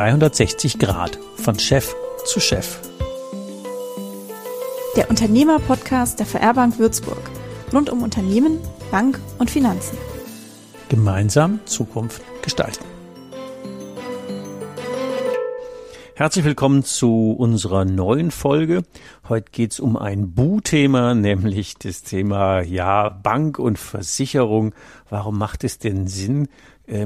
360 Grad von Chef zu Chef. Der Unternehmer-Podcast der VR Bank Würzburg. Rund um Unternehmen, Bank und Finanzen. Gemeinsam Zukunft gestalten. Herzlich willkommen zu unserer neuen Folge. Heute geht's um ein Bu-Thema, nämlich das Thema ja Bank und Versicherung. Warum macht es denn Sinn,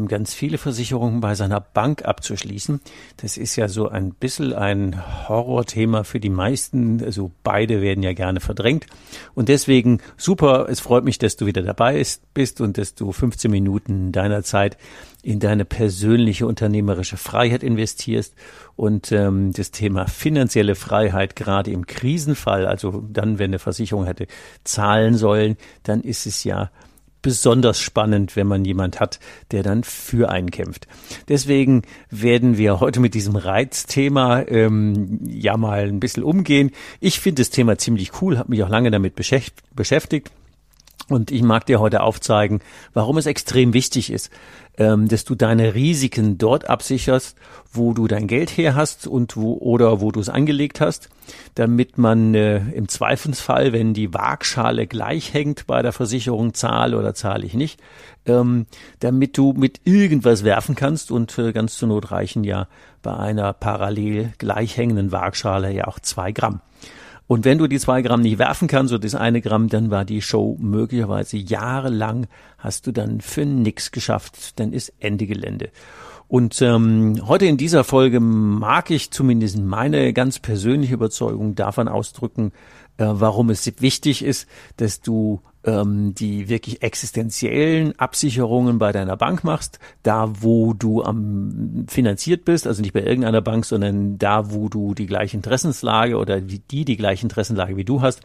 ganz viele Versicherungen bei seiner Bank abzuschließen. Das ist ja so ein bisschen ein Horrorthema für die meisten. Also beide werden ja gerne verdrängt. Und deswegen super, es freut mich, dass du wieder dabei bist und dass du 15 Minuten deiner Zeit in deine persönliche unternehmerische Freiheit investierst und ähm, das Thema finanzielle Freiheit gerade im Krisenfall, also dann, wenn eine Versicherung hätte zahlen sollen, dann ist es ja besonders spannend, wenn man jemand hat, der dann für einen kämpft. Deswegen werden wir heute mit diesem Reizthema ähm, ja mal ein bisschen umgehen. Ich finde das Thema ziemlich cool, habe mich auch lange damit beschäftigt. Und ich mag dir heute aufzeigen, warum es extrem wichtig ist, ähm, dass du deine Risiken dort absicherst, wo du dein Geld her hast und wo oder wo du es angelegt hast, damit man äh, im Zweifelsfall, wenn die Waagschale gleich hängt bei der Versicherung, zahle oder zahle ich nicht, ähm, damit du mit irgendwas werfen kannst und äh, ganz zur Not reichen ja bei einer parallel gleich hängenden Waagschale ja auch zwei Gramm. Und wenn du die zwei Gramm nicht werfen kannst oder das eine Gramm, dann war die Show möglicherweise jahrelang, hast du dann für nix geschafft, dann ist Ende Gelände. Und ähm, heute in dieser Folge mag ich zumindest meine ganz persönliche Überzeugung davon ausdrücken, äh, warum es wichtig ist, dass du ähm, die wirklich existenziellen Absicherungen bei deiner Bank machst, da wo du am finanziert bist, also nicht bei irgendeiner Bank, sondern da wo du die gleiche Interessenslage oder die die, die gleiche Interessenlage wie du hast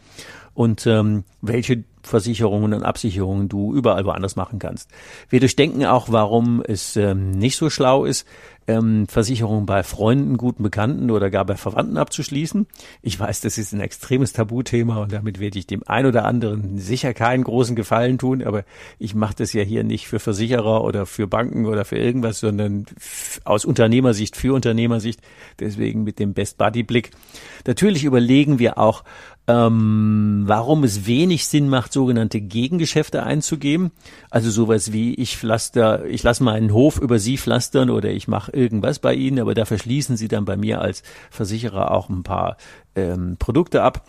und ähm, welche Versicherungen und Absicherungen du überall woanders machen kannst. Wir durchdenken auch, warum es ähm, nicht so schlau ist, ähm, Versicherungen bei Freunden, guten Bekannten oder gar bei Verwandten abzuschließen. Ich weiß, das ist ein extremes Tabuthema und damit werde ich dem ein oder anderen sicher keinen großen Gefallen tun, aber ich mache das ja hier nicht für Versicherer oder für Banken oder für irgendwas, sondern aus Unternehmersicht für Unternehmersicht, deswegen mit dem Best Buddy Blick. Natürlich überlegen wir auch, ähm, warum es wenig Sinn macht, sogenannte Gegengeschäfte einzugeben. Also sowas wie ich pflaster, ich lasse meinen Hof über Sie pflastern oder ich mache irgendwas bei Ihnen, aber da verschließen Sie dann bei mir als Versicherer auch ein paar ähm, Produkte ab.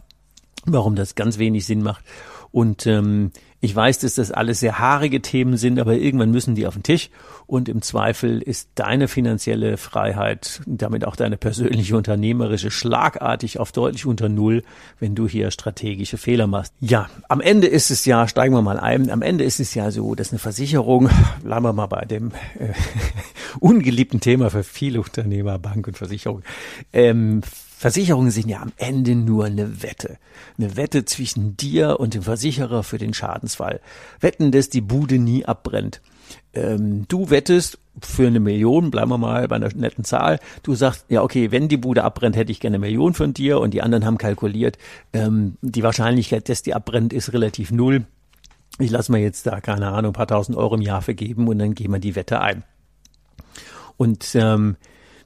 Warum das ganz wenig Sinn macht. Und ähm, ich weiß, dass das alles sehr haarige Themen sind, aber irgendwann müssen die auf den Tisch. Und im Zweifel ist deine finanzielle Freiheit, damit auch deine persönliche unternehmerische, schlagartig auf deutlich unter Null, wenn du hier strategische Fehler machst. Ja, am Ende ist es ja, steigen wir mal ein, am Ende ist es ja so, dass eine Versicherung, bleiben wir mal bei dem äh, ungeliebten Thema für viele Unternehmer, Bank und Versicherung, ähm, Versicherungen sind ja am Ende nur eine Wette. Eine Wette zwischen dir und dem Versicherer für den Schadensfall. Wetten, dass die Bude nie abbrennt. Ähm, du wettest für eine Million, bleiben wir mal bei einer netten Zahl. Du sagst, ja, okay, wenn die Bude abbrennt, hätte ich gerne eine Million von dir und die anderen haben kalkuliert, ähm, die Wahrscheinlichkeit, dass die abbrennt, ist relativ null. Ich lasse mir jetzt da, keine Ahnung, ein paar tausend Euro im Jahr vergeben und dann gehen wir die Wette ein. Und ähm,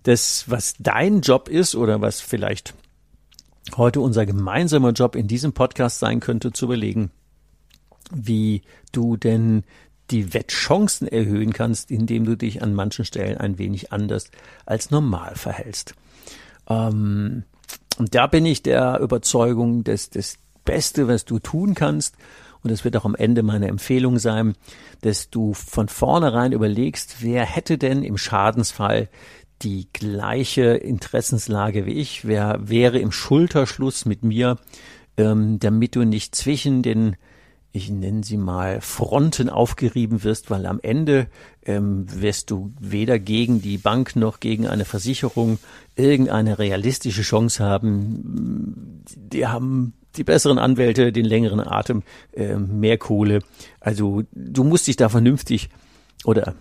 das, was dein Job ist oder was vielleicht heute unser gemeinsamer Job in diesem Podcast sein könnte, zu überlegen, wie du denn die Wettchancen erhöhen kannst, indem du dich an manchen Stellen ein wenig anders als normal verhältst. Ähm, und da bin ich der Überzeugung, dass das Beste, was du tun kannst, und das wird auch am Ende meine Empfehlung sein, dass du von vornherein überlegst, wer hätte denn im Schadensfall die gleiche Interessenslage wie ich, wer wäre im Schulterschluss mit mir, ähm, damit du nicht zwischen den ich nenne sie mal Fronten aufgerieben wirst, weil am Ende ähm, wirst du weder gegen die Bank noch gegen eine Versicherung irgendeine realistische Chance haben. Die haben die besseren Anwälte, den längeren Atem, äh, mehr Kohle. Also du musst dich da vernünftig oder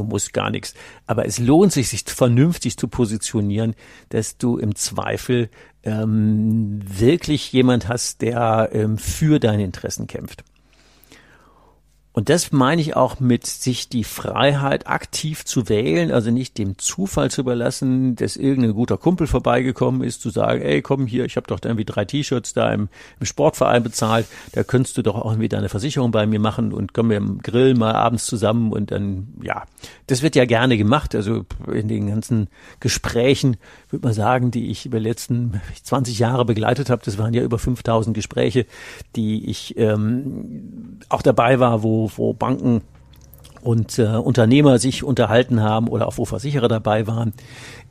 du musst gar nichts. Aber es lohnt sich, sich vernünftig zu positionieren, dass du im Zweifel ähm, wirklich jemand hast, der ähm, für deine Interessen kämpft. Und das meine ich auch mit sich die Freiheit aktiv zu wählen, also nicht dem Zufall zu überlassen, dass irgendein guter Kumpel vorbeigekommen ist, zu sagen, ey, komm hier, ich habe doch irgendwie drei T-Shirts da im, im, Sportverein bezahlt, da könntest du doch auch irgendwie deine Versicherung bei mir machen und kommen wir im Grill mal abends zusammen und dann, ja, das wird ja gerne gemacht, also in den ganzen Gesprächen, würde man sagen, die ich über die letzten 20 Jahre begleitet habe, das waren ja über 5000 Gespräche, die ich ähm, auch dabei war, wo wo, Banken und äh, Unternehmer sich unterhalten haben oder auch wo Versicherer dabei waren.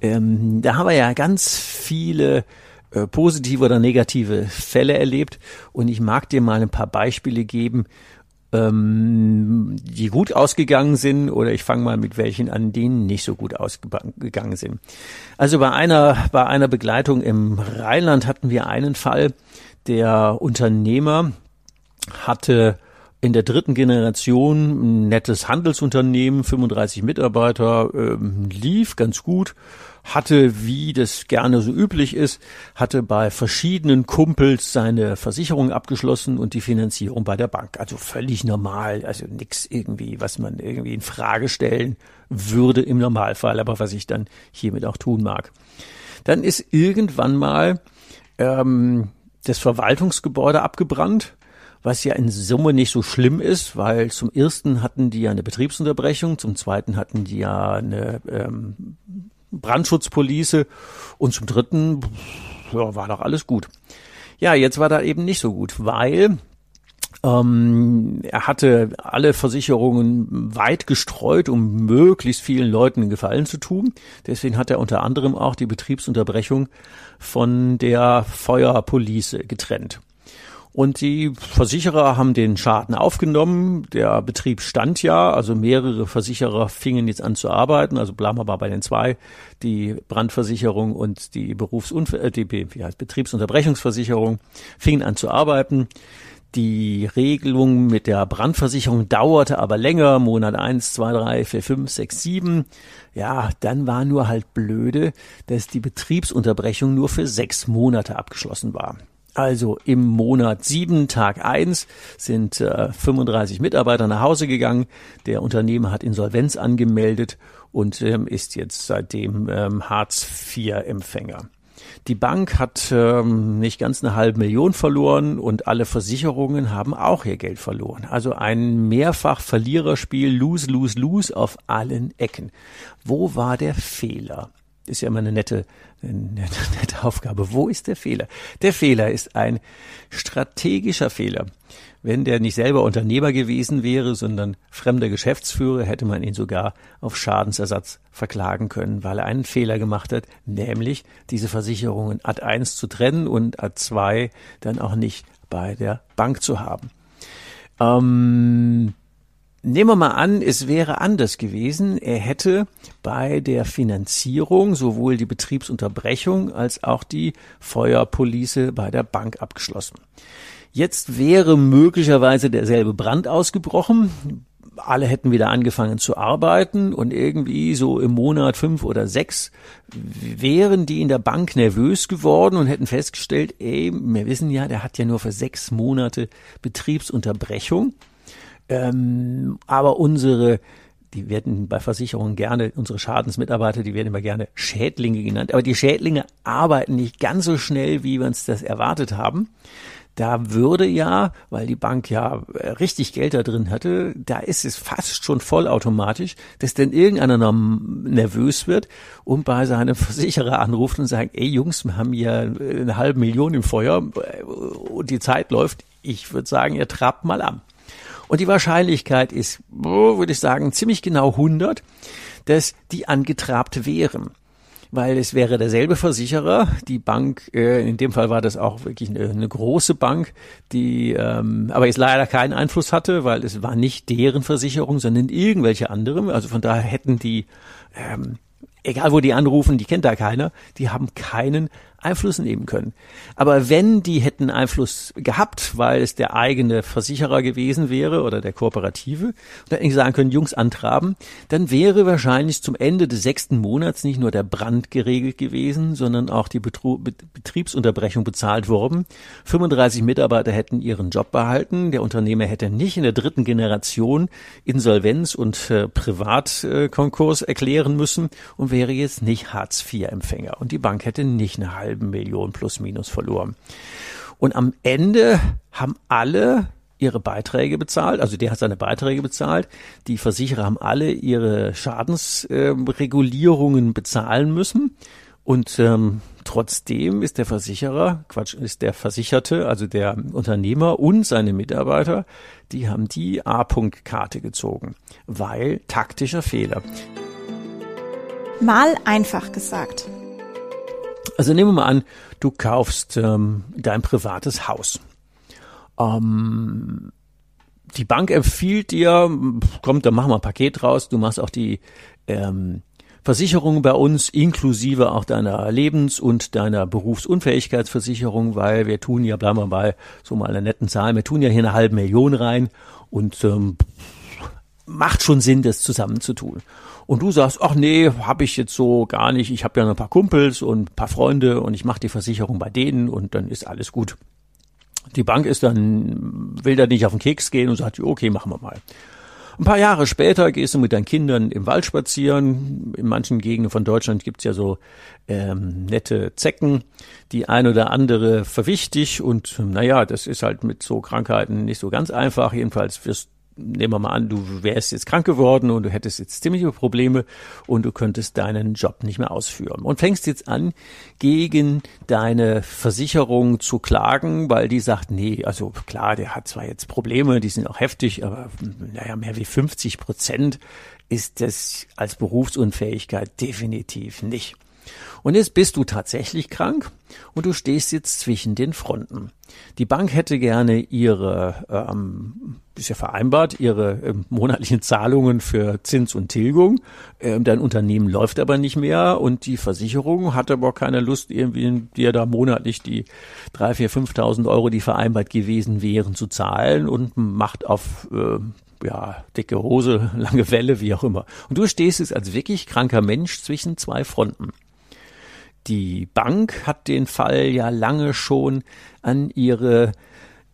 Ähm, da haben wir ja ganz viele äh, positive oder negative Fälle erlebt und ich mag dir mal ein paar Beispiele geben, ähm, die gut ausgegangen sind oder ich fange mal mit welchen an, die nicht so gut ausgegangen sind. Also bei einer bei einer Begleitung im Rheinland hatten wir einen Fall, der Unternehmer hatte in der dritten Generation ein nettes Handelsunternehmen, 35 Mitarbeiter, ähm, lief ganz gut, hatte, wie das gerne so üblich ist, hatte bei verschiedenen Kumpels seine Versicherung abgeschlossen und die Finanzierung bei der Bank. Also völlig normal, also nichts irgendwie, was man irgendwie in Frage stellen würde im Normalfall, aber was ich dann hiermit auch tun mag. Dann ist irgendwann mal ähm, das Verwaltungsgebäude abgebrannt was ja in Summe nicht so schlimm ist, weil zum ersten hatten die ja eine Betriebsunterbrechung, zum zweiten hatten die ja eine ähm, Brandschutzpolice und zum dritten ja, war doch alles gut. Ja, jetzt war da eben nicht so gut, weil ähm, er hatte alle Versicherungen weit gestreut, um möglichst vielen Leuten einen Gefallen zu tun. Deswegen hat er unter anderem auch die Betriebsunterbrechung von der Feuerpolice getrennt. Und die Versicherer haben den Schaden aufgenommen. Der Betrieb stand ja, also mehrere Versicherer fingen jetzt an zu arbeiten. Also bleiben wir mal bei den zwei, die Brandversicherung und die Berufsunfall, äh, die wie heißt, Betriebsunterbrechungsversicherung fingen an zu arbeiten. Die Regelung mit der Brandversicherung dauerte aber länger, Monat eins, zwei, drei, vier, fünf, sechs, sieben. Ja, dann war nur halt blöde, dass die Betriebsunterbrechung nur für sechs Monate abgeschlossen war. Also im Monat sieben, Tag eins, sind äh, 35 Mitarbeiter nach Hause gegangen. Der Unternehmer hat Insolvenz angemeldet und ähm, ist jetzt seitdem ähm, Hartz-IV-Empfänger. Die Bank hat ähm, nicht ganz eine halbe Million verloren und alle Versicherungen haben auch ihr Geld verloren. Also ein mehrfach Verliererspiel, lose, lose, lose auf allen Ecken. Wo war der Fehler? Ist ja immer eine nette, eine nette Aufgabe. Wo ist der Fehler? Der Fehler ist ein strategischer Fehler. Wenn der nicht selber Unternehmer gewesen wäre, sondern fremder Geschäftsführer, hätte man ihn sogar auf Schadensersatz verklagen können, weil er einen Fehler gemacht hat, nämlich diese Versicherungen Ad 1 zu trennen und Ad 2 dann auch nicht bei der Bank zu haben. Ähm, Nehmen wir mal an, es wäre anders gewesen. Er hätte bei der Finanzierung sowohl die Betriebsunterbrechung als auch die Feuerpolice bei der Bank abgeschlossen. Jetzt wäre möglicherweise derselbe Brand ausgebrochen. Alle hätten wieder angefangen zu arbeiten und irgendwie so im Monat fünf oder sechs wären die in der Bank nervös geworden und hätten festgestellt, ey, wir wissen ja, der hat ja nur für sechs Monate Betriebsunterbrechung. Ähm, aber unsere die werden bei Versicherungen gerne, unsere Schadensmitarbeiter, die werden immer gerne Schädlinge genannt. Aber die Schädlinge arbeiten nicht ganz so schnell, wie wir uns das erwartet haben. Da würde ja, weil die Bank ja äh, richtig Geld da drin hatte, da ist es fast schon vollautomatisch, dass dann irgendeiner noch nervös wird und bei seinem Versicherer anruft und sagt, ey Jungs, wir haben hier eine halbe Million im Feuer äh, und die Zeit läuft. Ich würde sagen, ihr trabt mal an. Und die Wahrscheinlichkeit ist, würde ich sagen, ziemlich genau 100, dass die angetrabt wären weil es wäre derselbe Versicherer, die Bank, äh, in dem Fall war das auch wirklich eine, eine große Bank, die ähm, aber jetzt leider keinen Einfluss hatte, weil es war nicht deren Versicherung, sondern irgendwelche anderen. Also von daher hätten die, ähm, egal wo die anrufen, die kennt da keiner, die haben keinen Einfluss nehmen können. Aber wenn die hätten Einfluss gehabt, weil es der eigene Versicherer gewesen wäre oder der Kooperative, dann hätten sagen können, Jungs antraben, dann wäre wahrscheinlich zum Ende des sechsten Monats nicht nur der Brand geregelt gewesen, sondern auch die Betru Betriebsunterbrechung bezahlt worden. 35 Mitarbeiter hätten ihren Job behalten. Der Unternehmer hätte nicht in der dritten Generation Insolvenz und äh, Privatkonkurs äh, erklären müssen und wäre jetzt nicht Hartz-IV-Empfänger. Und die Bank hätte nicht eine halbe Million plus minus verloren. Und am Ende haben alle ihre Beiträge bezahlt, also der hat seine Beiträge bezahlt, die Versicherer haben alle ihre Schadensregulierungen äh, bezahlen müssen und ähm, trotzdem ist der Versicherer, Quatsch, ist der Versicherte, also der Unternehmer und seine Mitarbeiter, die haben die A-Punkt-Karte gezogen, weil taktischer Fehler. Mal einfach gesagt. Also nehmen wir mal an, du kaufst ähm, dein privates Haus. Ähm, die Bank empfiehlt dir, kommt, dann machen wir ein Paket raus, du machst auch die ähm, Versicherung bei uns, inklusive auch deiner Lebens- und deiner Berufsunfähigkeitsversicherung, weil wir tun ja, bleiben wir bei so mal einer netten Zahl, wir tun ja hier eine halbe Million rein und ähm, macht schon Sinn, das zusammenzutun. Und du sagst, ach nee, habe ich jetzt so gar nicht, ich habe ja noch ein paar Kumpels und ein paar Freunde und ich mache die Versicherung bei denen und dann ist alles gut. Die Bank ist dann, will da nicht auf den Keks gehen und sagt, okay, machen wir mal. Ein paar Jahre später gehst du mit deinen Kindern im Wald spazieren. In manchen Gegenden von Deutschland gibt's ja so ähm, nette Zecken. Die ein oder andere verwicht dich und naja, das ist halt mit so Krankheiten nicht so ganz einfach. Jedenfalls wirst nehmen wir mal an, du wärst jetzt krank geworden und du hättest jetzt ziemliche Probleme und du könntest deinen Job nicht mehr ausführen und fängst jetzt an, gegen deine Versicherung zu klagen, weil die sagt, nee, also klar, der hat zwar jetzt Probleme, die sind auch heftig, aber naja, mehr wie 50 Prozent ist das als Berufsunfähigkeit definitiv nicht. Und jetzt bist du tatsächlich krank und du stehst jetzt zwischen den Fronten. Die Bank hätte gerne ihre, ähm, ist ja vereinbart, ihre ähm, monatlichen Zahlungen für Zins und Tilgung. Ähm, dein Unternehmen läuft aber nicht mehr und die Versicherung hat aber keine Lust, irgendwie dir da monatlich die drei, vier, fünftausend Euro, die vereinbart gewesen wären, zu zahlen und macht auf äh, ja, dicke Hose, lange Welle, wie auch immer. Und du stehst jetzt als wirklich kranker Mensch zwischen zwei Fronten. Die Bank hat den Fall ja lange schon an ihre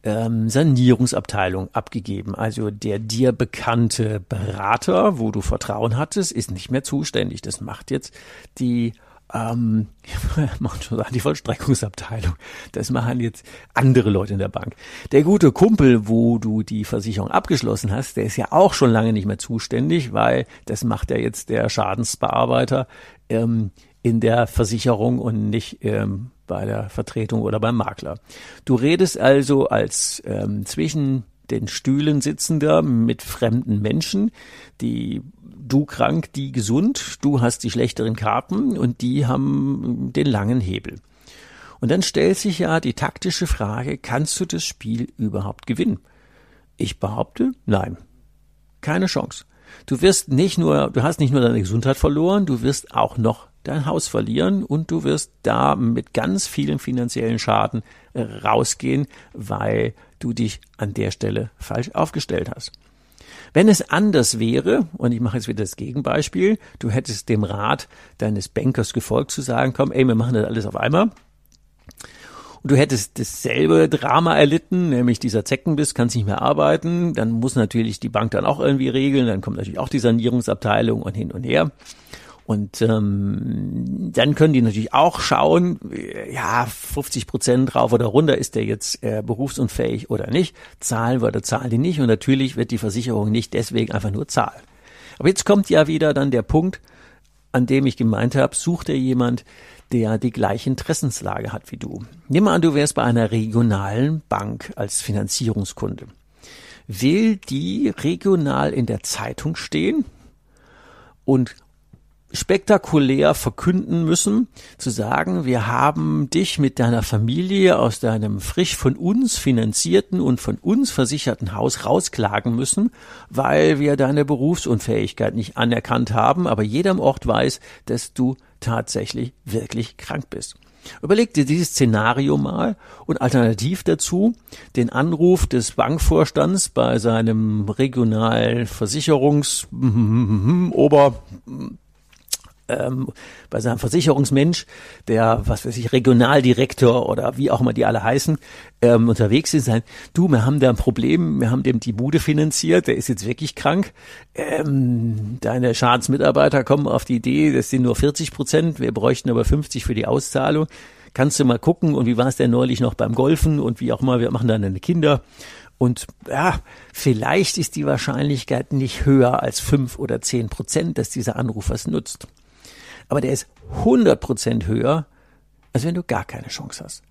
ähm, Sanierungsabteilung abgegeben. Also der dir bekannte Berater, wo du Vertrauen hattest, ist nicht mehr zuständig. Das macht jetzt die ähm, machen schon sagen, die Vollstreckungsabteilung. Das machen jetzt andere Leute in der Bank. Der gute Kumpel, wo du die Versicherung abgeschlossen hast, der ist ja auch schon lange nicht mehr zuständig, weil das macht ja jetzt der Schadensbearbeiter ähm, in der Versicherung und nicht ähm, bei der Vertretung oder beim Makler. Du redest also als ähm, zwischen den Stühlen sitzender mit fremden Menschen, die du krank, die gesund, du hast die schlechteren Karten und die haben den langen Hebel. Und dann stellt sich ja die taktische Frage, kannst du das Spiel überhaupt gewinnen? Ich behaupte, nein. Keine Chance. Du wirst nicht nur, du hast nicht nur deine Gesundheit verloren, du wirst auch noch dein Haus verlieren und du wirst da mit ganz vielen finanziellen Schaden äh, rausgehen, weil du dich an der Stelle falsch aufgestellt hast. Wenn es anders wäre, und ich mache jetzt wieder das Gegenbeispiel, du hättest dem Rat deines Bankers gefolgt zu sagen, komm, ey, wir machen das alles auf einmal. Und du hättest dasselbe Drama erlitten, nämlich dieser Zeckenbiss, kannst nicht mehr arbeiten, dann muss natürlich die Bank dann auch irgendwie regeln, dann kommt natürlich auch die Sanierungsabteilung und hin und her. Und ähm, dann können die natürlich auch schauen, ja, 50 Prozent rauf oder runter, ist der jetzt äh, berufsunfähig oder nicht? Zahlen wir oder zahlen die nicht? Und natürlich wird die Versicherung nicht deswegen einfach nur zahlen. Aber jetzt kommt ja wieder dann der Punkt, an dem ich gemeint habe, sucht er jemand, der die gleiche Interessenslage hat wie du. Nimm mal an, du wärst bei einer regionalen Bank als Finanzierungskunde. Will die regional in der Zeitung stehen und spektakulär verkünden müssen, zu sagen, wir haben dich mit deiner Familie aus deinem frisch von uns finanzierten und von uns versicherten Haus rausklagen müssen, weil wir deine Berufsunfähigkeit nicht anerkannt haben, aber jeder im Ort weiß, dass du tatsächlich wirklich krank bist. Überleg dir dieses Szenario mal und alternativ dazu den Anruf des Bankvorstands bei seinem regionalen Versicherungs Ober ähm, bei seinem Versicherungsmensch, der, was weiß ich, Regionaldirektor oder wie auch immer die alle heißen, ähm, unterwegs ist, sagen, du, wir haben da ein Problem, wir haben dem die Bude finanziert, der ist jetzt wirklich krank. Ähm, deine Schadensmitarbeiter kommen auf die Idee, das sind nur 40 Prozent, wir bräuchten aber 50 für die Auszahlung. Kannst du mal gucken und wie war es denn neulich noch beim Golfen und wie auch immer, wir machen dann deine Kinder. Und ja, vielleicht ist die Wahrscheinlichkeit nicht höher als fünf oder zehn Prozent, dass dieser Anruf was nutzt aber der ist 100 Prozent höher, als wenn du gar keine Chance hast.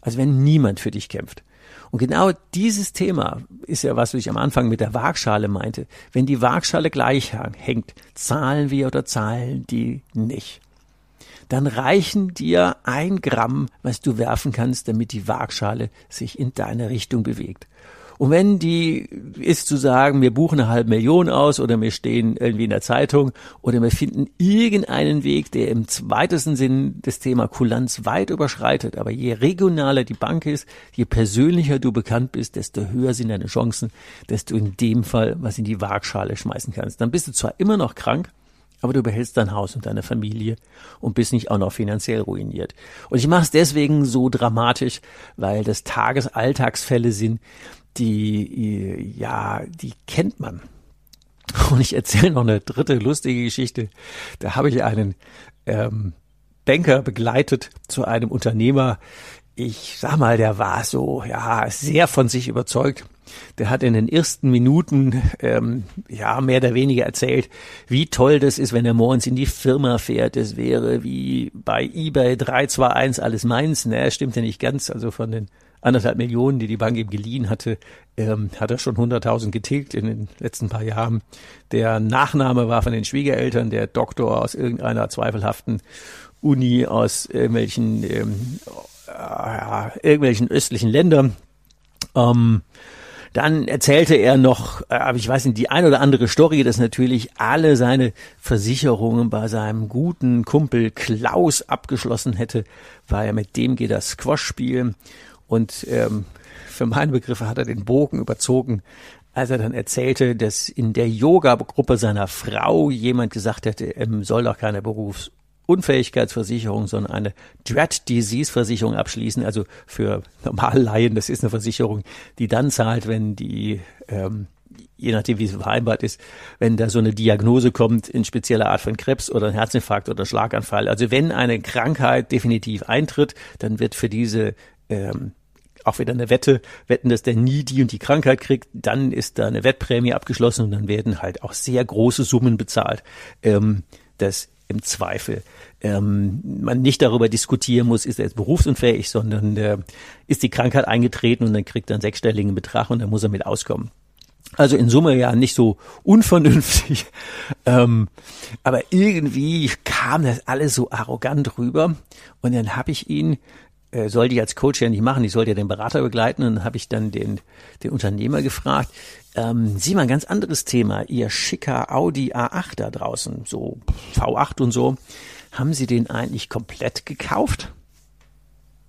Als wenn niemand für dich kämpft. Und genau dieses Thema ist ja, was ich am Anfang mit der Waagschale meinte. Wenn die Waagschale gleich hängt, zahlen wir oder zahlen die nicht. Dann reichen dir ein Gramm, was du werfen kannst, damit die Waagschale sich in deine Richtung bewegt. Und wenn die ist zu sagen, wir buchen eine halbe Million aus oder wir stehen irgendwie in der Zeitung oder wir finden irgendeinen Weg, der im weitesten Sinn das Thema Kulanz weit überschreitet. Aber je regionaler die Bank ist, je persönlicher du bekannt bist, desto höher sind deine Chancen, dass du in dem Fall was in die Waagschale schmeißen kannst. Dann bist du zwar immer noch krank, aber du behältst dein Haus und deine Familie und bist nicht auch noch finanziell ruiniert. Und ich mache es deswegen so dramatisch, weil das Tagesalltagsfälle sind, die, ja, die kennt man. Und ich erzähle noch eine dritte lustige Geschichte. Da habe ich einen ähm, Banker begleitet zu einem Unternehmer. Ich sag mal, der war so, ja, sehr von sich überzeugt. Der hat in den ersten Minuten ähm, ja mehr oder weniger erzählt, wie toll das ist, wenn er morgens in die Firma fährt. Das wäre wie bei eBay 321 alles meins. Ne, stimmt ja nicht ganz. Also von den anderthalb Millionen, die die Bank ihm geliehen hatte, ähm, hat er schon 100.000 getilgt in den letzten paar Jahren. Der Nachname war von den Schwiegereltern, der Doktor aus irgendeiner zweifelhaften Uni aus irgendwelchen, ähm, äh, irgendwelchen östlichen Ländern. Ähm, dann erzählte er noch, äh, aber ich weiß nicht, die ein oder andere Story, dass natürlich alle seine Versicherungen bei seinem guten Kumpel Klaus abgeschlossen hätte, weil er mit dem geht das Squash spielen und ähm, für meine Begriffe hat er den Bogen überzogen, als er dann erzählte, dass in der Yoga-Gruppe seiner Frau jemand gesagt hätte, er soll doch keine Berufsunfähigkeitsversicherung, sondern eine Dread Disease Versicherung abschließen. Also für Normallaien, das ist eine Versicherung, die dann zahlt, wenn die, ähm, je nachdem wie es vereinbart ist, wenn da so eine Diagnose kommt in spezieller Art von Krebs oder ein Herzinfarkt oder Schlaganfall. Also wenn eine Krankheit definitiv eintritt, dann wird für diese ähm, auch wieder eine Wette, wetten, dass der nie die und die Krankheit kriegt, dann ist da eine Wettprämie abgeschlossen und dann werden halt auch sehr große Summen bezahlt, ähm, dass im Zweifel ähm, man nicht darüber diskutieren muss, ist er jetzt berufsunfähig, sondern äh, ist die Krankheit eingetreten und dann kriegt er einen sechsstelligen Betrag und dann muss er mit auskommen. Also in Summe ja nicht so unvernünftig, ähm, aber irgendwie kam das alles so arrogant rüber und dann habe ich ihn äh, sollte ich als Coach ja nicht machen, ich sollte ja den Berater begleiten und dann habe ich dann den, den Unternehmer gefragt, ähm, sieh mal ein ganz anderes Thema, ihr schicker Audi A8 da draußen, so V8 und so, haben Sie den eigentlich komplett gekauft?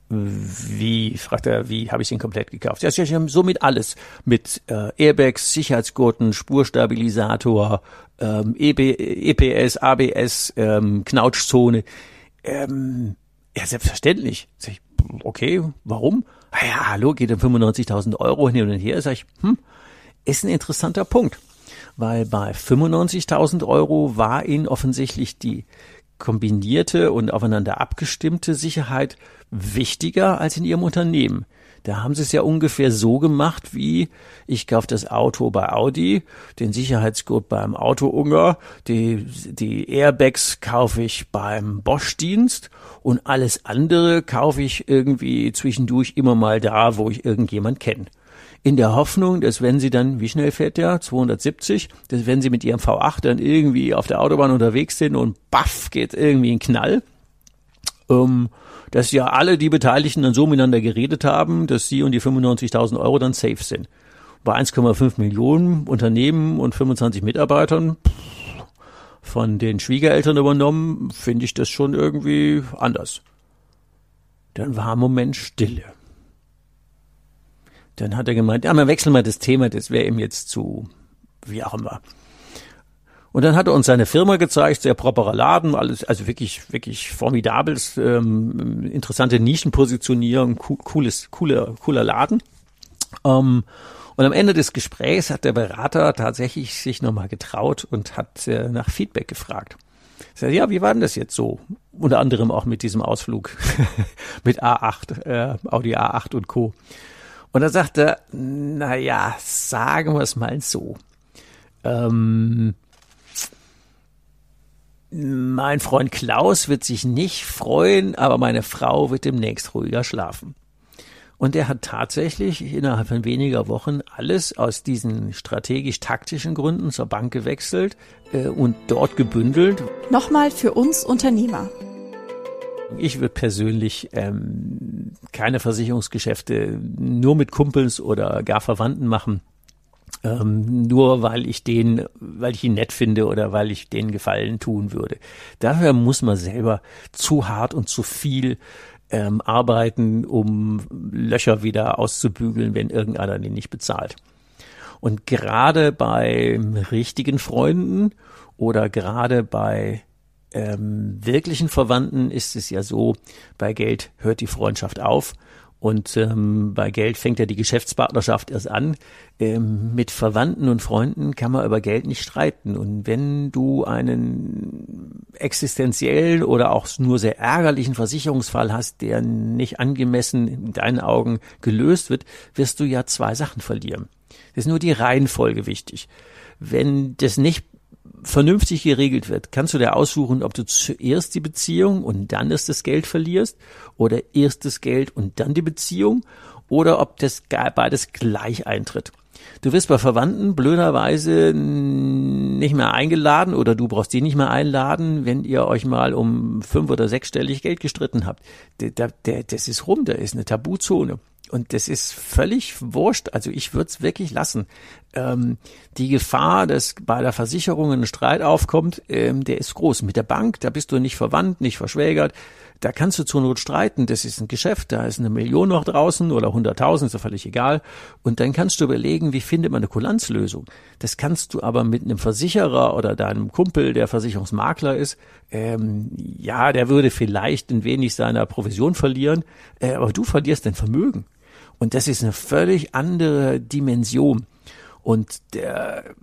Wie, fragt er, wie habe ich den komplett gekauft? Ja, ich habe somit alles. Mit äh, Airbags, Sicherheitsgurten, Spurstabilisator, ähm, EB, EPS, ABS, ähm, Knautschzone. Ähm, ja, selbstverständlich. Ich, okay, warum? Ah ja, hallo, geht um 95.000 Euro hin und her. Sag ich, hm, ist ein interessanter Punkt. Weil bei 95.000 Euro war Ihnen offensichtlich die kombinierte und aufeinander abgestimmte Sicherheit wichtiger als in Ihrem Unternehmen. Da haben sie es ja ungefähr so gemacht wie, ich kaufe das Auto bei Audi, den Sicherheitsgurt beim Auto-Unger, die, die Airbags kaufe ich beim Bosch-Dienst und alles andere kaufe ich irgendwie zwischendurch immer mal da, wo ich irgendjemand kenne in der Hoffnung, dass wenn sie dann, wie schnell fährt der? 270, dass wenn sie mit ihrem V8 dann irgendwie auf der Autobahn unterwegs sind und baff geht irgendwie ein Knall, ähm, dass ja alle die Beteiligten dann so miteinander geredet haben, dass sie und die 95.000 Euro dann safe sind. Bei 1,5 Millionen Unternehmen und 25 Mitarbeitern von den Schwiegereltern übernommen, finde ich das schon irgendwie anders. Dann war ein Moment Stille. Dann hat er gemeint, ja, wir wechseln mal das Thema, das wäre ihm jetzt zu, wie auch immer. Und dann hat er uns seine Firma gezeigt, sehr properer Laden, alles, also wirklich, wirklich formidables, ähm, interessante Nischenpositionierung, cooles, cooler, cooler Laden. Ähm, und am Ende des Gesprächs hat der Berater tatsächlich sich nochmal getraut und hat äh, nach Feedback gefragt. Sag, ja, wie war denn das jetzt so? Unter anderem auch mit diesem Ausflug mit A8, äh, Audi A8 und Co. Und da sagt er, na ja, sagen wir es mal so. Ähm, mein Freund Klaus wird sich nicht freuen, aber meine Frau wird demnächst ruhiger schlafen. Und er hat tatsächlich innerhalb von weniger Wochen alles aus diesen strategisch-taktischen Gründen zur Bank gewechselt äh, und dort gebündelt. Nochmal für uns Unternehmer. Ich würde persönlich ähm, keine Versicherungsgeschäfte nur mit Kumpels oder gar Verwandten machen ähm, nur weil ich den, weil ich ihn nett finde oder weil ich den Gefallen tun würde. Dafür muss man selber zu hart und zu viel ähm, arbeiten, um Löcher wieder auszubügeln, wenn irgendeiner den nicht bezahlt. Und gerade bei richtigen Freunden oder gerade bei ähm, wirklichen Verwandten ist es ja so, bei Geld hört die Freundschaft auf und ähm, bei Geld fängt ja die Geschäftspartnerschaft erst an. Ähm, mit Verwandten und Freunden kann man über Geld nicht streiten. Und wenn du einen existenziellen oder auch nur sehr ärgerlichen Versicherungsfall hast, der nicht angemessen in deinen Augen gelöst wird, wirst du ja zwei Sachen verlieren. Das ist nur die Reihenfolge wichtig. Wenn das nicht vernünftig geregelt wird, kannst du dir aussuchen, ob du zuerst die Beziehung und dann erst das Geld verlierst oder erst das Geld und dann die Beziehung oder ob das beides gleich eintritt. Du wirst bei Verwandten blöderweise nicht mehr eingeladen oder du brauchst die nicht mehr einladen, wenn ihr euch mal um fünf oder sechsstellig Geld gestritten habt. Das ist rum, da ist eine Tabuzone. Und das ist völlig wurscht. Also ich würde es wirklich lassen. Ähm, die Gefahr, dass bei der Versicherung ein Streit aufkommt, ähm, der ist groß. Mit der Bank, da bist du nicht verwandt, nicht verschwägert. Da kannst du zur Not streiten. Das ist ein Geschäft, da ist eine Million noch draußen oder hunderttausend, ist ja völlig egal. Und dann kannst du überlegen, wie findet man eine Kulanzlösung. Das kannst du aber mit einem Versicherer oder deinem Kumpel, der Versicherungsmakler ist, ähm, ja, der würde vielleicht ein wenig seiner Provision verlieren, äh, aber du verlierst dein Vermögen. Und das ist eine völlig andere Dimension. Und der,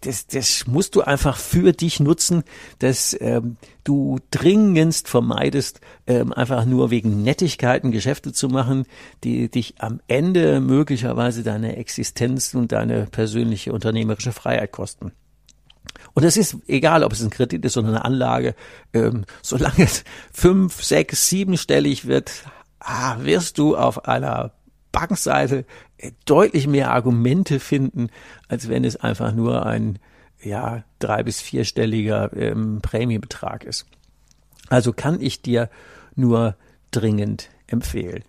das, das musst du einfach für dich nutzen, dass ähm, du dringendst vermeidest, ähm, einfach nur wegen Nettigkeiten Geschäfte zu machen, die dich am Ende möglicherweise deine Existenz und deine persönliche unternehmerische Freiheit kosten. Und es ist egal, ob es ein Kredit ist oder eine Anlage, ähm, solange es fünf, sechs, siebenstellig wird, ah, wirst du auf einer Bankseite äh, deutlich mehr Argumente finden, als wenn es einfach nur ein ja drei bis vierstelliger ähm, Prämiebetrag ist. Also kann ich dir nur dringend empfehlen.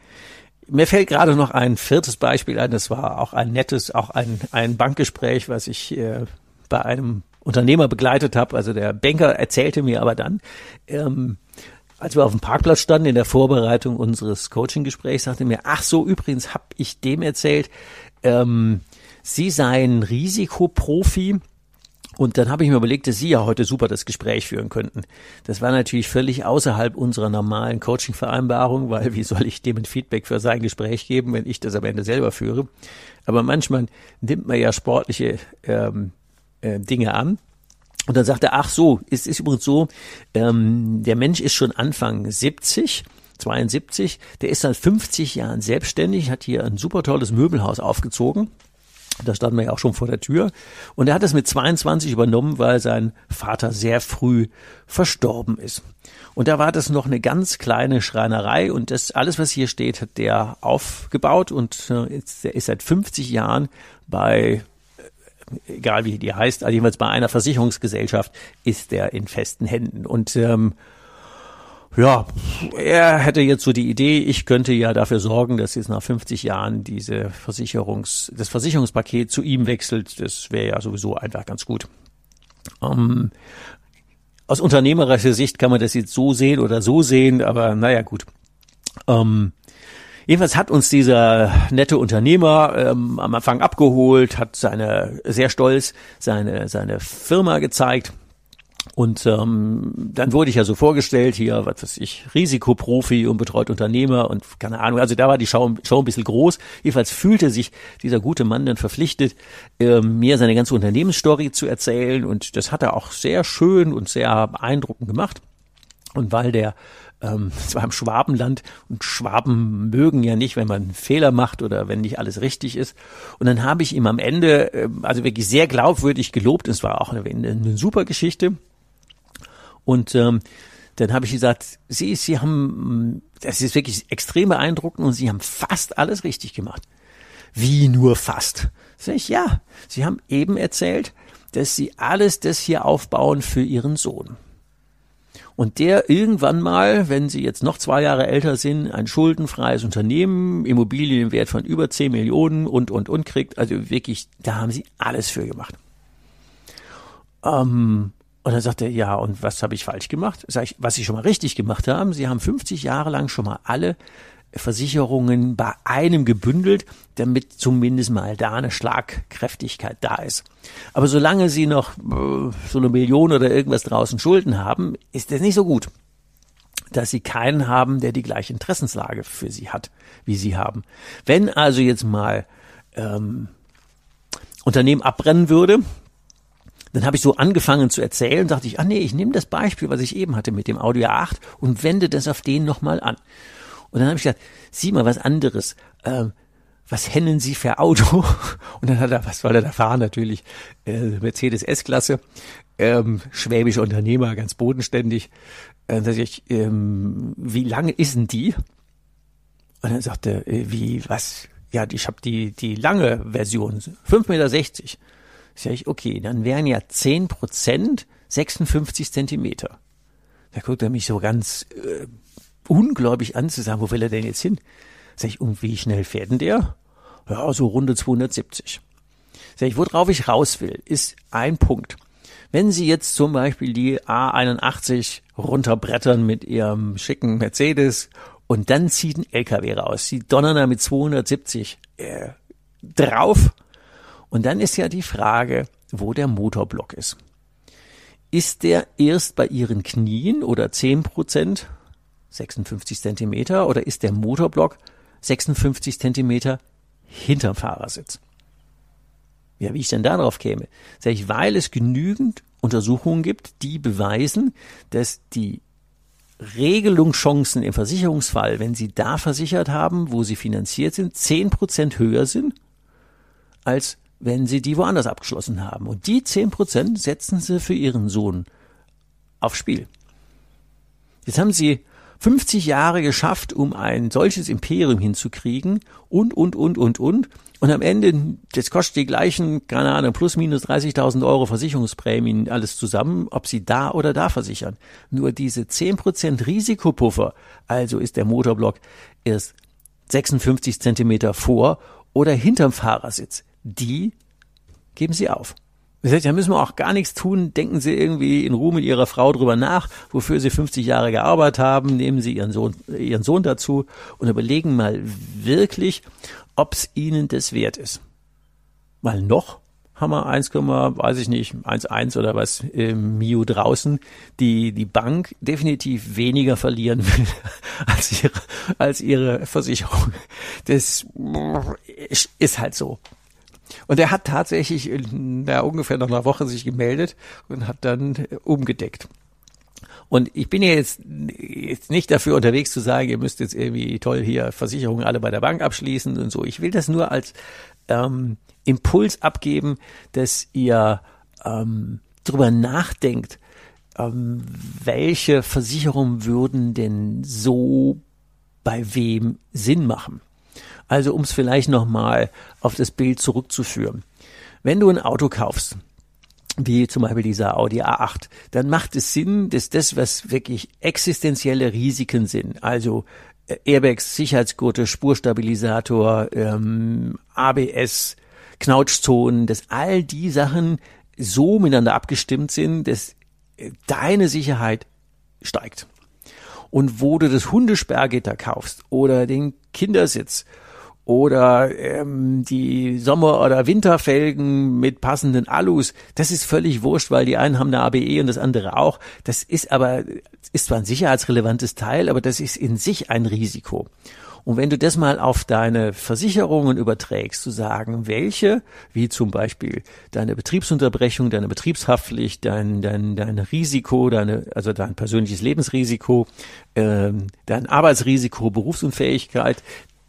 Mir fällt gerade noch ein viertes Beispiel ein. Das war auch ein nettes, auch ein, ein Bankgespräch, was ich äh, bei einem Unternehmer begleitet habe. Also der Banker erzählte mir aber dann, ähm, als wir auf dem Parkplatz standen in der Vorbereitung unseres Coaching-Gesprächs, sagte mir, ach so, übrigens habe ich dem erzählt, ähm, Sie seien Risikoprofi. Und dann habe ich mir überlegt, dass Sie ja heute super das Gespräch führen könnten. Das war natürlich völlig außerhalb unserer normalen Coaching-Vereinbarung, weil wie soll ich dem ein Feedback für sein Gespräch geben, wenn ich das am Ende selber führe? Aber manchmal nimmt man ja sportliche ähm, äh, Dinge an. Und dann sagt er, ach so, es ist übrigens so, ähm, der Mensch ist schon Anfang 70, 72, der ist seit 50 Jahren selbstständig, hat hier ein super tolles Möbelhaus aufgezogen. Da standen wir ja auch schon vor der Tür. Und er hat es mit 22 übernommen, weil sein Vater sehr früh verstorben ist. Und da war das noch eine ganz kleine Schreinerei und das alles, was hier steht, hat der aufgebaut und äh, ist, ist seit 50 Jahren bei egal wie die heißt, also jedenfalls bei einer Versicherungsgesellschaft ist der in festen Händen. Und ähm, ja, er hätte jetzt so die Idee, ich könnte ja dafür sorgen, dass jetzt nach 50 Jahren diese Versicherungs, das Versicherungspaket zu ihm wechselt. Das wäre ja sowieso einfach ganz gut. Ähm, aus unternehmerischer Sicht kann man das jetzt so sehen oder so sehen, aber naja gut. Ähm, Jedenfalls hat uns dieser nette Unternehmer ähm, am Anfang abgeholt, hat seine sehr stolz seine seine Firma gezeigt und ähm, dann wurde ich ja so vorgestellt, hier, was weiß ich, Risikoprofi und betreut Unternehmer und keine Ahnung, also da war die Show, Show ein bisschen groß. Jedenfalls fühlte sich dieser gute Mann dann verpflichtet, äh, mir seine ganze Unternehmensstory zu erzählen und das hat er auch sehr schön und sehr beeindruckend gemacht. Und weil der ähm, es war im Schwabenland und Schwaben mögen ja nicht, wenn man einen Fehler macht oder wenn nicht alles richtig ist. Und dann habe ich ihm am Ende, äh, also wirklich sehr glaubwürdig gelobt, es war auch eine, eine super Geschichte. Und ähm, dann habe ich gesagt, Sie, Sie haben, das ist wirklich extrem beeindruckend und Sie haben fast alles richtig gemacht. Wie nur fast? Sag ich, ja. Sie haben eben erzählt, dass Sie alles das hier aufbauen für Ihren Sohn. Und der irgendwann mal, wenn Sie jetzt noch zwei Jahre älter sind, ein schuldenfreies Unternehmen, Immobilien im Wert von über 10 Millionen und, und, und kriegt. Also wirklich, da haben Sie alles für gemacht. Ähm, und dann sagt er, ja, und was habe ich falsch gemacht? Sag ich, was Sie schon mal richtig gemacht haben, Sie haben 50 Jahre lang schon mal alle Versicherungen bei einem gebündelt, damit zumindest mal da eine Schlagkräftigkeit da ist. Aber solange Sie noch äh, so eine Million oder irgendwas draußen Schulden haben, ist das nicht so gut, dass Sie keinen haben, der die gleiche Interessenslage für Sie hat, wie Sie haben. Wenn also jetzt mal ähm, Unternehmen abbrennen würde, dann habe ich so angefangen zu erzählen, dachte ich, ah nee, ich nehme das Beispiel, was ich eben hatte mit dem Audio 8 und wende das auf den nochmal an. Und dann habe ich gesagt, sieh mal was anderes. Ähm, was hennen Sie für Auto? Und dann hat er, was soll er da fahren? Natürlich äh, Mercedes S-Klasse, ähm, schwäbischer Unternehmer, ganz bodenständig. Äh, dann ich, ähm, wie lange ist denn die? Und dann sagte er, äh, wie, was? Ja, ich habe die, die lange Version, 5,60 Meter. Sag ich, okay, dann wären ja 10 Prozent 56 Zentimeter. Da guckt er mich so ganz äh, ungläubig an, zu sagen, wo will er denn jetzt hin? Sag ich, und wie schnell fährt denn der? Ja, so Runde 270. Sag ich, worauf ich raus will, ist ein Punkt. Wenn Sie jetzt zum Beispiel die A81 runterbrettern mit Ihrem schicken Mercedes und dann zieht ein LKW raus, Sie donnern da mit 270 äh, drauf, und dann ist ja die Frage, wo der Motorblock ist. Ist der erst bei Ihren Knien oder 10 Prozent, 56 Zentimeter, oder ist der Motorblock 56 Zentimeter hinterm Fahrersitz? Ja, wie ich denn darauf käme? Sag ich, weil es genügend Untersuchungen gibt, die beweisen, dass die Regelungschancen im Versicherungsfall, wenn Sie da versichert haben, wo Sie finanziert sind, zehn Prozent höher sind als wenn sie die woanders abgeschlossen haben. Und die zehn Prozent setzen sie für ihren Sohn aufs Spiel. Jetzt haben sie 50 Jahre geschafft, um ein solches Imperium hinzukriegen und, und, und, und, und. Und am Ende, das kostet die gleichen, keine Ahnung, plus minus 30.000 Euro Versicherungsprämien, alles zusammen, ob sie da oder da versichern. Nur diese 10% Risikopuffer, also ist der Motorblock erst 56 Zentimeter vor oder hinterm Fahrersitz die geben sie auf. Das heißt, da müssen wir auch gar nichts tun. Denken Sie irgendwie in Ruhe mit Ihrer Frau drüber nach, wofür Sie 50 Jahre gearbeitet haben. Nehmen Sie Ihren Sohn, Ihren Sohn dazu und überlegen mal wirklich, ob es Ihnen das wert ist. Weil noch haben wir 1, weiß ich nicht, 1,1 oder was im Mio draußen, die die Bank definitiv weniger verlieren will als ihre, als ihre Versicherung. Das ist halt so. Und er hat tatsächlich in ja, ungefähr nach einer Woche sich gemeldet und hat dann äh, umgedeckt. Und ich bin jetzt, jetzt nicht dafür unterwegs zu sagen, ihr müsst jetzt irgendwie toll hier Versicherungen alle bei der Bank abschließen und so. Ich will das nur als ähm, Impuls abgeben, dass ihr ähm, drüber nachdenkt, ähm, welche Versicherungen würden denn so bei wem Sinn machen. Also um es vielleicht nochmal auf das Bild zurückzuführen. Wenn du ein Auto kaufst, wie zum Beispiel dieser Audi A8, dann macht es Sinn, dass das, was wirklich existenzielle Risiken sind, also äh, Airbags, Sicherheitsgurte, Spurstabilisator, ähm, ABS, Knautschzonen, dass all die Sachen so miteinander abgestimmt sind, dass äh, deine Sicherheit steigt. und wo du das Hundesperrgitter kaufst oder den Kindersitz oder ähm, die Sommer- oder Winterfelgen mit passenden Alus, das ist völlig wurscht, weil die einen haben eine ABE und das andere auch. Das ist aber, ist zwar ein sicherheitsrelevantes Teil, aber das ist in sich ein Risiko. Und wenn du das mal auf deine Versicherungen überträgst, zu sagen, welche, wie zum Beispiel deine Betriebsunterbrechung, deine Betriebshaftpflicht, dein, dein, dein Risiko, deine, also dein persönliches Lebensrisiko, ähm, dein Arbeitsrisiko, Berufsunfähigkeit,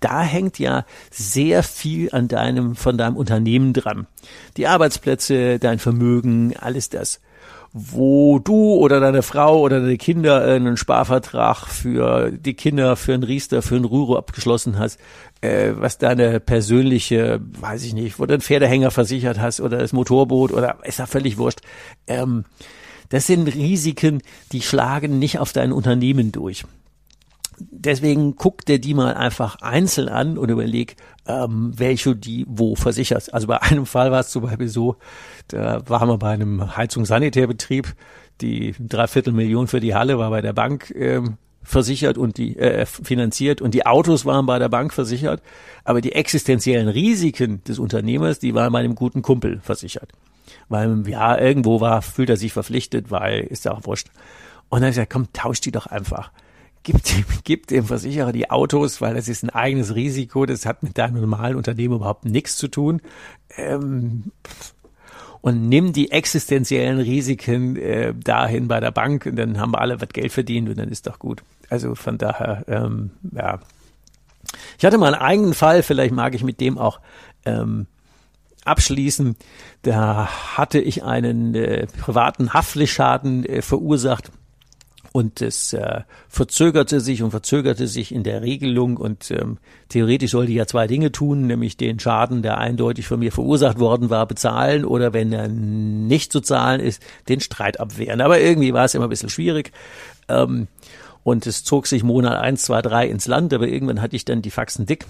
da hängt ja sehr viel an deinem, von deinem Unternehmen dran. Die Arbeitsplätze, dein Vermögen, alles das wo du oder deine Frau oder deine Kinder einen Sparvertrag für die Kinder, für einen Riester, für einen Rüro abgeschlossen hast, äh, was deine persönliche, weiß ich nicht, wo du einen Pferdehänger versichert hast oder das Motorboot oder ist ja völlig wurscht. Ähm, das sind Risiken, die schlagen nicht auf dein Unternehmen durch deswegen guck dir die mal einfach einzeln an und überleg, ähm, welche die wo versicherst. Also bei einem Fall war es zum Beispiel so, da waren wir bei einem Heizungssanitärbetrieb, die dreiviertel Million für die Halle war bei der Bank ähm, versichert und die äh, finanziert und die Autos waren bei der Bank versichert, aber die existenziellen Risiken des Unternehmers, die waren bei einem guten Kumpel versichert. Weil ja, irgendwo war, fühlt er sich verpflichtet, weil ist ja auch wurscht. Und dann habe ich gesagt, komm, tausch die doch einfach gibt, gibt dem Versicherer die Autos, weil das ist ein eigenes Risiko, das hat mit deinem normalen Unternehmen überhaupt nichts zu tun. Ähm, und nimm die existenziellen Risiken äh, dahin bei der Bank und dann haben wir alle was Geld verdient und dann ist doch gut. Also von daher, ähm, ja. Ich hatte mal einen eigenen Fall, vielleicht mag ich mit dem auch ähm, abschließen. Da hatte ich einen äh, privaten Haftpflichtschaden äh, verursacht und es äh, verzögerte sich und verzögerte sich in der Regelung und ähm, theoretisch sollte ich ja zwei Dinge tun, nämlich den Schaden, der eindeutig von mir verursacht worden war, bezahlen oder wenn er nicht zu zahlen ist, den Streit abwehren. Aber irgendwie war es immer ein bisschen schwierig. Ähm, und es zog sich Monat eins, zwei, drei ins Land, aber irgendwann hatte ich dann die Faxen dick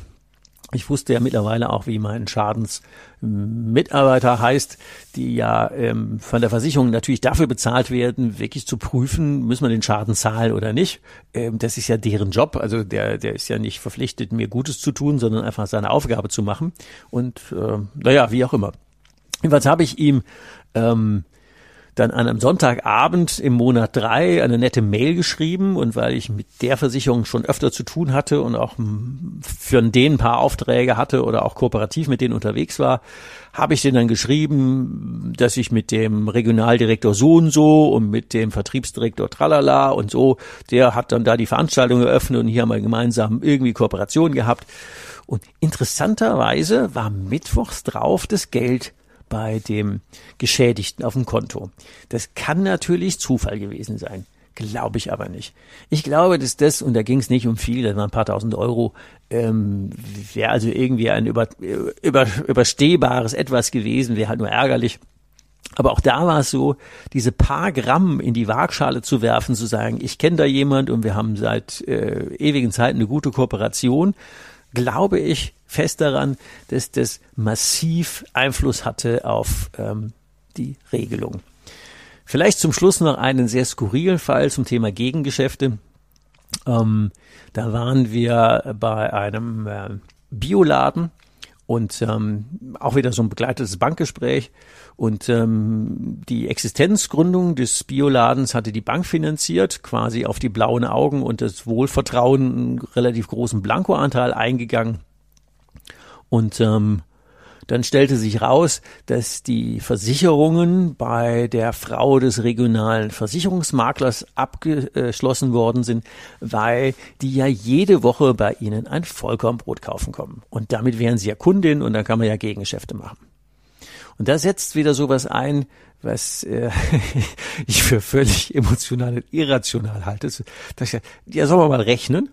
ich wusste ja mittlerweile auch, wie mein Schadensmitarbeiter heißt, die ja ähm, von der Versicherung natürlich dafür bezahlt werden, wirklich zu prüfen, müssen wir den Schaden zahlen oder nicht. Ähm, das ist ja deren Job. Also der, der ist ja nicht verpflichtet, mir Gutes zu tun, sondern einfach seine Aufgabe zu machen. Und äh, naja, wie auch immer. Jedenfalls habe ich ihm ähm, dann an einem Sonntagabend im Monat drei eine nette Mail geschrieben und weil ich mit der Versicherung schon öfter zu tun hatte und auch für den ein paar Aufträge hatte oder auch kooperativ mit denen unterwegs war, habe ich denen dann geschrieben, dass ich mit dem Regionaldirektor so und so und mit dem Vertriebsdirektor tralala und so, der hat dann da die Veranstaltung eröffnet und hier haben wir gemeinsam irgendwie Kooperation gehabt. Und interessanterweise war mittwochs drauf das Geld bei dem Geschädigten auf dem Konto. Das kann natürlich Zufall gewesen sein. Glaube ich aber nicht. Ich glaube, dass das, und da ging es nicht um viel, das waren ein paar tausend Euro, ähm, wäre also irgendwie ein über, über, überstehbares Etwas gewesen, wäre halt nur ärgerlich. Aber auch da war es so, diese paar Gramm in die Waagschale zu werfen, zu sagen, ich kenne da jemand und wir haben seit äh, ewigen Zeiten eine gute Kooperation, glaube ich, fest daran, dass das massiv Einfluss hatte auf ähm, die Regelung. Vielleicht zum Schluss noch einen sehr skurrilen Fall zum Thema Gegengeschäfte. Ähm, da waren wir bei einem äh, Bioladen und ähm, auch wieder so ein begleitetes Bankgespräch. Und ähm, die Existenzgründung des Bioladens hatte die Bank finanziert, quasi auf die blauen Augen und das Wohlvertrauen einen relativ großen Blankoanteil eingegangen. Und ähm, dann stellte sich raus, dass die Versicherungen bei der Frau des regionalen Versicherungsmaklers abgeschlossen worden sind, weil die ja jede Woche bei ihnen ein Vollkornbrot kaufen kommen. Und damit wären sie ja Kundin und dann kann man ja Gegengeschäfte machen. Und da setzt wieder sowas ein, was äh, ich für völlig emotional und irrational halte. Das, ja, soll man mal rechnen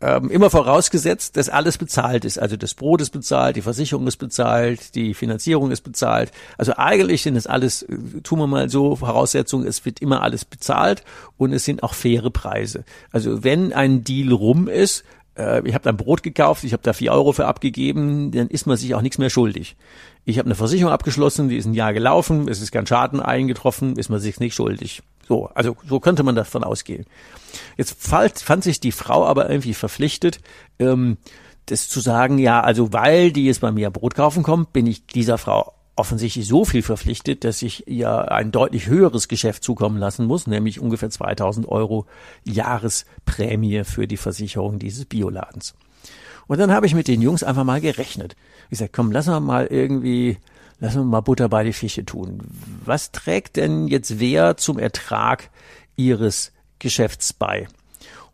ähm, immer vorausgesetzt, dass alles bezahlt ist. Also das Brot ist bezahlt, die Versicherung ist bezahlt, die Finanzierung ist bezahlt. Also eigentlich sind es alles, äh, tun wir mal so, Voraussetzungen, es wird immer alles bezahlt und es sind auch faire Preise. Also wenn ein Deal rum ist, ich habe dann Brot gekauft, ich habe da vier Euro für abgegeben, dann ist man sich auch nichts mehr schuldig. ich habe eine Versicherung abgeschlossen, die ist ein Jahr gelaufen, es ist kein Schaden eingetroffen, ist man sich nicht schuldig. So, also so könnte man davon ausgehen. Jetzt fand, fand sich die Frau aber irgendwie verpflichtet, ähm, das zu sagen, ja, also weil die jetzt bei mir Brot kaufen kommt, bin ich dieser Frau offensichtlich so viel verpflichtet, dass ich ihr ein deutlich höheres Geschäft zukommen lassen muss, nämlich ungefähr 2000 Euro Jahresprämie für die Versicherung dieses Bioladens. Und dann habe ich mit den Jungs einfach mal gerechnet. Ich sag, komm, lass mal irgendwie, lass mal Butter bei die Fische tun. Was trägt denn jetzt wer zum Ertrag ihres Geschäfts bei?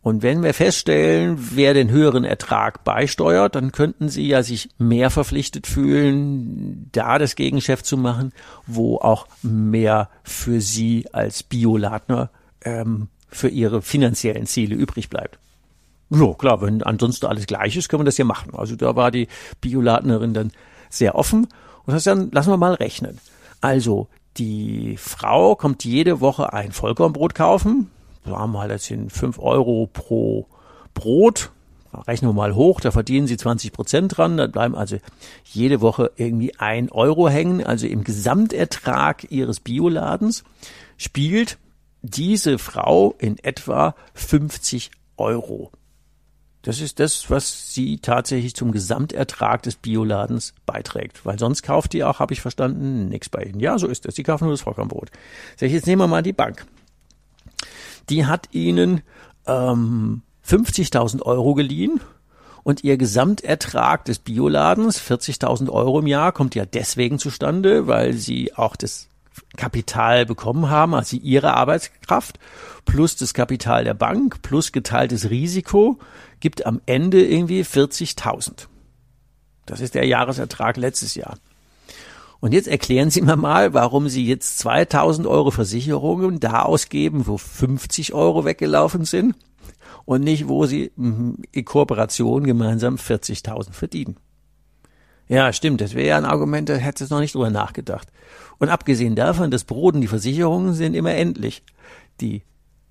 Und wenn wir feststellen, wer den höheren Ertrag beisteuert, dann könnten Sie ja sich mehr verpflichtet fühlen, da das Gegengeschäft zu machen, wo auch mehr für Sie als Bioladner ähm, für Ihre finanziellen Ziele übrig bleibt. Ja, klar, wenn ansonsten alles gleich ist, können wir das ja machen. Also da war die Bioladnerin dann sehr offen und das dann lassen wir mal rechnen. Also die Frau kommt jede Woche ein Vollkornbrot kaufen, sagen wir mal, das sind fünf Euro pro Brot. Rechnen wir mal hoch, da verdienen Sie 20 Prozent dran, da bleiben also jede Woche irgendwie ein Euro hängen. Also im Gesamtertrag Ihres Bioladens spielt diese Frau in etwa 50 Euro. Das ist das, was sie tatsächlich zum Gesamtertrag des Bioladens beiträgt. Weil sonst kauft die auch, habe ich verstanden, nichts bei ihnen. Ja, so ist es. Sie kaufen nur das Vollkornbrot. Ich, jetzt nehmen wir mal die Bank die hat ihnen ähm, 50.000 Euro geliehen und ihr Gesamtertrag des Bioladens, 40.000 Euro im Jahr, kommt ja deswegen zustande, weil sie auch das Kapital bekommen haben, also ihre Arbeitskraft plus das Kapital der Bank plus geteiltes Risiko gibt am Ende irgendwie 40.000. Das ist der Jahresertrag letztes Jahr. Und jetzt erklären Sie mir mal, warum Sie jetzt 2000 Euro Versicherungen da ausgeben, wo 50 Euro weggelaufen sind und nicht, wo Sie mhm, in Kooperation gemeinsam 40.000 verdienen. Ja, stimmt, das wäre ja ein Argument, da hätte es noch nicht drüber nachgedacht. Und abgesehen davon, das Brot und die Versicherungen sind immer endlich. Die,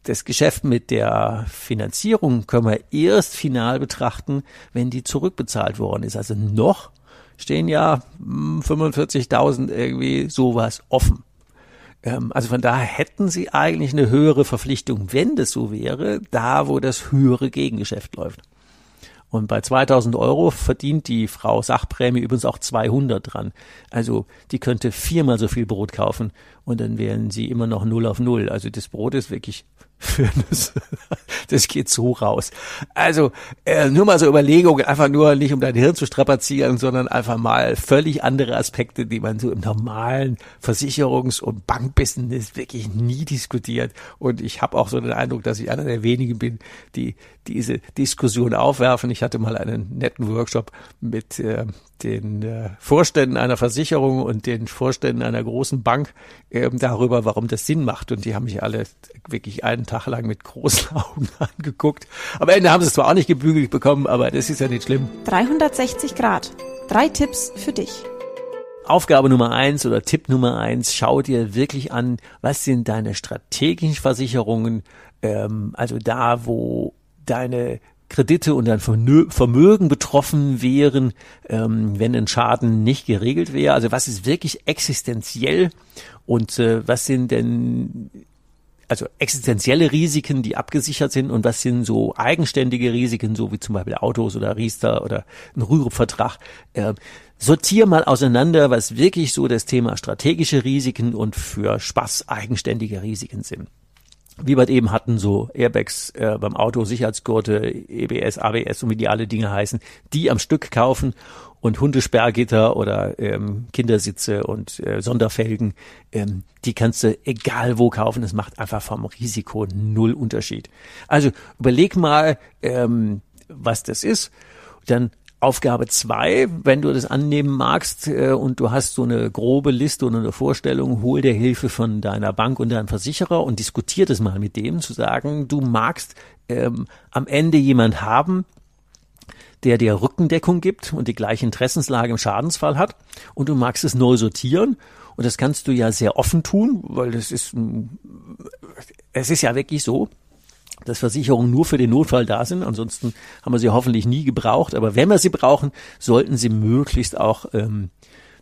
das Geschäft mit der Finanzierung können wir erst final betrachten, wenn die zurückbezahlt worden ist. Also noch stehen ja 45.000 hm, irgendwie sowas offen. Ähm, also von daher hätten sie eigentlich eine höhere Verpflichtung, wenn das so wäre, da wo das höhere Gegengeschäft läuft. Und bei 2000 Euro verdient die Frau Sachprämie übrigens auch 200 dran. Also die könnte viermal so viel Brot kaufen und dann wären sie immer noch null auf null. Also das Brot ist wirklich für das, das geht so raus. Also äh, nur mal so Überlegungen, einfach nur nicht um dein Hirn zu strapazieren, sondern einfach mal völlig andere Aspekte, die man so im normalen Versicherungs- und Bankbusiness wirklich nie diskutiert. Und ich habe auch so den Eindruck, dass ich einer der wenigen bin, die diese Diskussion aufwerfen. Ich hatte mal einen netten Workshop mit äh, den äh, Vorständen einer Versicherung und den Vorständen einer großen Bank äh, darüber, warum das Sinn macht. Und die haben mich alle wirklich einen Tag lang mit großen Augen angeguckt. Am Ende haben sie es zwar auch nicht gebügelt bekommen, aber das ist ja nicht schlimm. 360 Grad. Drei Tipps für dich. Aufgabe Nummer eins oder Tipp Nummer eins, schau dir wirklich an, was sind deine strategischen Versicherungen, ähm, also da, wo deine Kredite und dein Vermögen betroffen wären, ähm, wenn ein Schaden nicht geregelt wäre. Also was ist wirklich existenziell und äh, was sind denn also existenzielle Risiken, die abgesichert sind und was sind so eigenständige Risiken, so wie zum Beispiel Autos oder Riester oder ein Rürup-Vertrag. Äh, sortier mal auseinander, was wirklich so das Thema strategische Risiken und für Spaß eigenständige Risiken sind wie wir eben hatten, so Airbags äh, beim Auto, Sicherheitsgurte, EBS, ABS und wie die alle Dinge heißen, die am Stück kaufen und Hundesperrgitter oder ähm, Kindersitze und äh, Sonderfelgen, ähm, die kannst du egal wo kaufen. Das macht einfach vom Risiko null Unterschied. Also überleg mal, ähm, was das ist. Dann Aufgabe zwei, wenn du das annehmen magst äh, und du hast so eine grobe Liste oder eine Vorstellung, hol dir Hilfe von deiner Bank und deinem Versicherer und diskutier das mal mit dem, zu sagen, du magst ähm, am Ende jemand haben, der dir Rückendeckung gibt und die gleiche Interessenslage im Schadensfall hat und du magst es neu sortieren und das kannst du ja sehr offen tun, weil das ist, es ist ja wirklich so, dass Versicherungen nur für den Notfall da sind. Ansonsten haben wir sie hoffentlich nie gebraucht. Aber wenn wir sie brauchen, sollten sie möglichst auch ähm,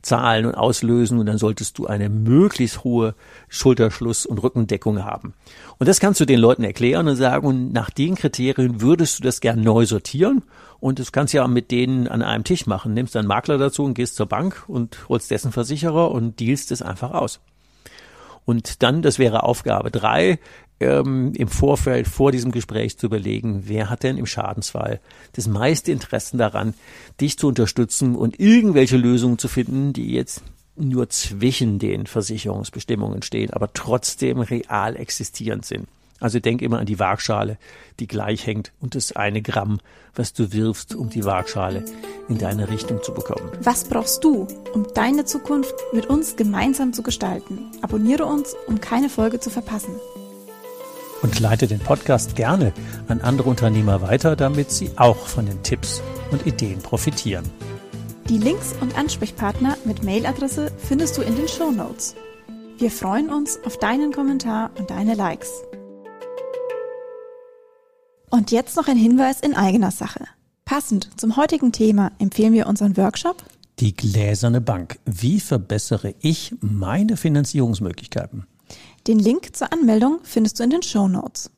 zahlen und auslösen und dann solltest du eine möglichst hohe Schulterschluss- und Rückendeckung haben. Und das kannst du den Leuten erklären und sagen, und nach den Kriterien würdest du das gern neu sortieren und das kannst du ja mit denen an einem Tisch machen. Nimmst einen Makler dazu und gehst zur Bank und holst dessen Versicherer und dealst es einfach aus. Und dann, das wäre Aufgabe drei, ähm, im Vorfeld vor diesem Gespräch zu überlegen, wer hat denn im Schadensfall das meiste Interesse daran, dich zu unterstützen und irgendwelche Lösungen zu finden, die jetzt nur zwischen den Versicherungsbestimmungen stehen, aber trotzdem real existierend sind. Also denk immer an die Waagschale, die gleich hängt und das eine Gramm, was du wirfst, um die Waagschale in deine Richtung zu bekommen. Was brauchst du, um deine Zukunft mit uns gemeinsam zu gestalten? Abonniere uns, um keine Folge zu verpassen und leite den Podcast gerne an andere Unternehmer weiter, damit sie auch von den Tipps und Ideen profitieren. Die Links und Ansprechpartner mit Mailadresse findest du in den Show Notes. Wir freuen uns auf deinen Kommentar und deine Likes. Und jetzt noch ein Hinweis in eigener Sache. Passend zum heutigen Thema empfehlen wir unseren Workshop Die gläserne Bank. Wie verbessere ich meine Finanzierungsmöglichkeiten? Den Link zur Anmeldung findest du in den Show Notes.